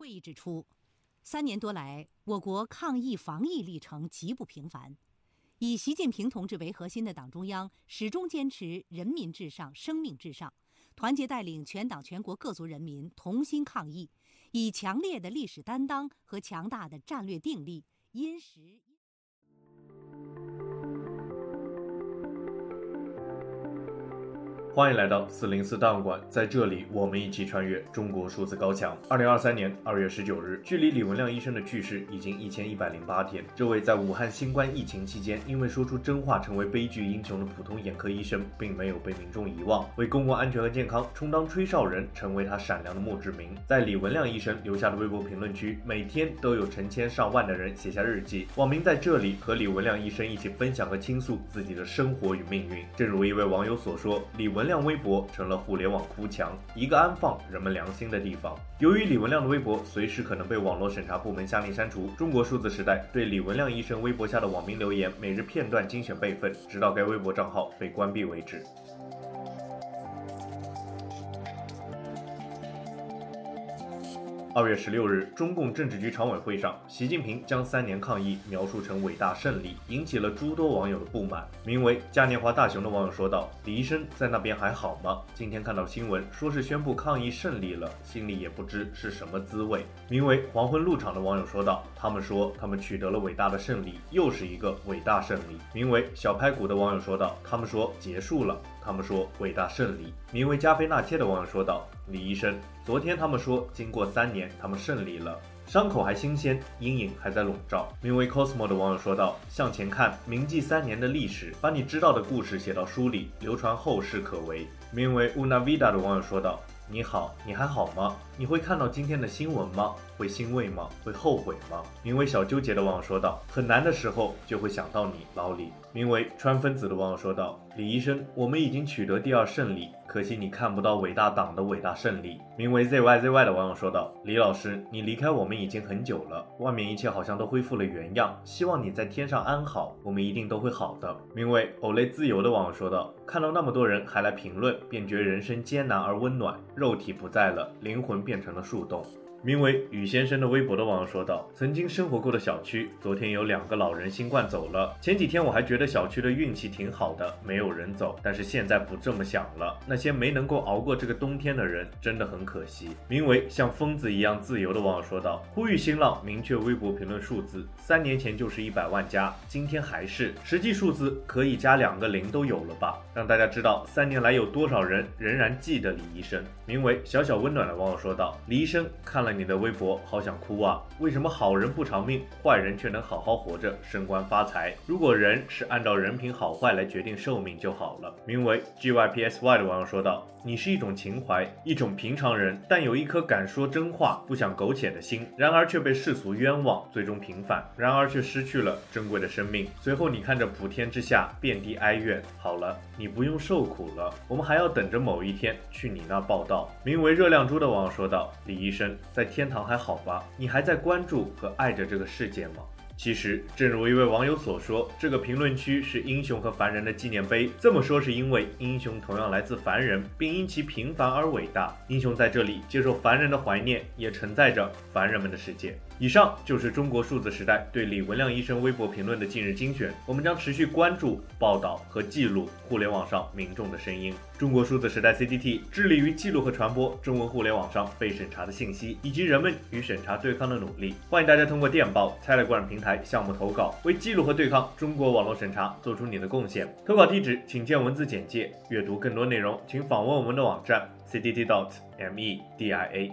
会议指出，三年多来，我国抗疫防疫历程极不平凡。以习近平同志为核心的党中央始终坚持人民至上、生命至上，团结带领全党全国各族人民同心抗疫，以强烈的历史担当和强大的战略定力，因时。欢迎来到四零四档案馆，在这里，我们一起穿越中国数字高墙。二零二三年二月十九日，距离李文亮医生的去世已经一千一百零八天。这位在武汉新冠疫情期间因为说出真话成为悲剧英雄的普通眼科医生，并没有被民众遗忘，为公共安全和健康充当吹哨人，成为他闪亮的墓志铭。在李文亮医生留下的微博评论区，每天都有成千上万的人写下日记，网民在这里和李文亮医生一起分享和倾诉自己的生活与命运。正如一位网友所说，李文。文亮微博成了互联网哭墙，一个安放人们良心的地方。由于李文亮的微博随时可能被网络审查部门下令删除，中国数字时代对李文亮医生微博下的网民留言每日片段精选备份，直到该微博账号被关闭为止。二月十六日，中共政治局常委会上，习近平将三年抗疫描述成伟大胜利，引起了诸多网友的不满。名为“嘉年华大熊”的网友说道：“李医生在那边还好吗？今天看到新闻，说是宣布抗疫胜利了，心里也不知是什么滋味。”名为“黄昏入场”的网友说道：“他们说他们取得了伟大的胜利，又是一个伟大胜利。”名为“小拍鼓”的网友说道：“他们说结束了。”他们说伟大胜利。名为加菲纳切的网友说道：“李医生，昨天他们说经过三年，他们胜利了，伤口还新鲜，阴影还在笼罩。”名为 Cosmo 的网友说道：“向前看，铭记三年的历史，把你知道的故事写到书里，流传后世可为。”名为 Una Vida 的网友说道：“你好，你还好吗？你会看到今天的新闻吗？会欣慰吗？会后悔吗？”名为小纠结的网友说道：“很难的时候就会想到你，老李。”名为川分子的网友说道：“李医生，我们已经取得第二胜利，可惜你看不到伟大党的伟大胜利。”名为 ZYZY 的网友说道：“李老师，你离开我们已经很久了，外面一切好像都恢复了原样，希望你在天上安好，我们一定都会好的。”名为欧雷自由的网友说道：“看到那么多人还来评论，便觉人生艰难而温暖，肉体不在了，灵魂变成了树洞。”名为雨先生的微博的网友说道：“曾经生活过的小区，昨天有两个老人新冠走了。前几天我还觉得小区的运气挺好的，没有人走。但是现在不这么想了。那些没能够熬过这个冬天的人，真的很可惜。”名为像疯子一样自由的网友说道：“呼吁新浪明确微博评论数字，三年前就是一百万加，今天还是，实际数字可以加两个零都有了吧？让大家知道三年来有多少人仍然记得李医生。”名为小小温暖的网友说道：“李医生看了。”你的微博好想哭啊！为什么好人不长命，坏人却能好好活着，升官发财？如果人是按照人品好坏来决定寿命就好了。名为 GYPSY 的网友说道：“你是一种情怀，一种平常人，但有一颗敢说真话、不想苟且的心，然而却被世俗冤枉，最终平反，然而却失去了珍贵的生命。随后你看着普天之下遍地哀怨，好了，你不用受苦了，我们还要等着某一天去你那报道。”名为热量猪的网友说道：“李医生。”在天堂还好吧？你还在关注和爱着这个世界吗？其实，正如一位网友所说，这个评论区是英雄和凡人的纪念碑。这么说是因为英雄同样来自凡人，并因其平凡而伟大。英雄在这里接受凡人的怀念，也承载着凡人们的世界。以上就是中国数字时代对李文亮医生微博评论的近日精选。我们将持续关注、报道和记录互联网上民众的声音。中国数字时代 CDT 致力于记录和传播中文互联网上被审查的信息，以及人们与审查对抗的努力。欢迎大家通过电报、Telegram 平台项目投稿，为记录和对抗中国网络审查做出你的贡献。投稿地址请见文字简介。阅读更多内容，请访问我们的网站 cdt.media。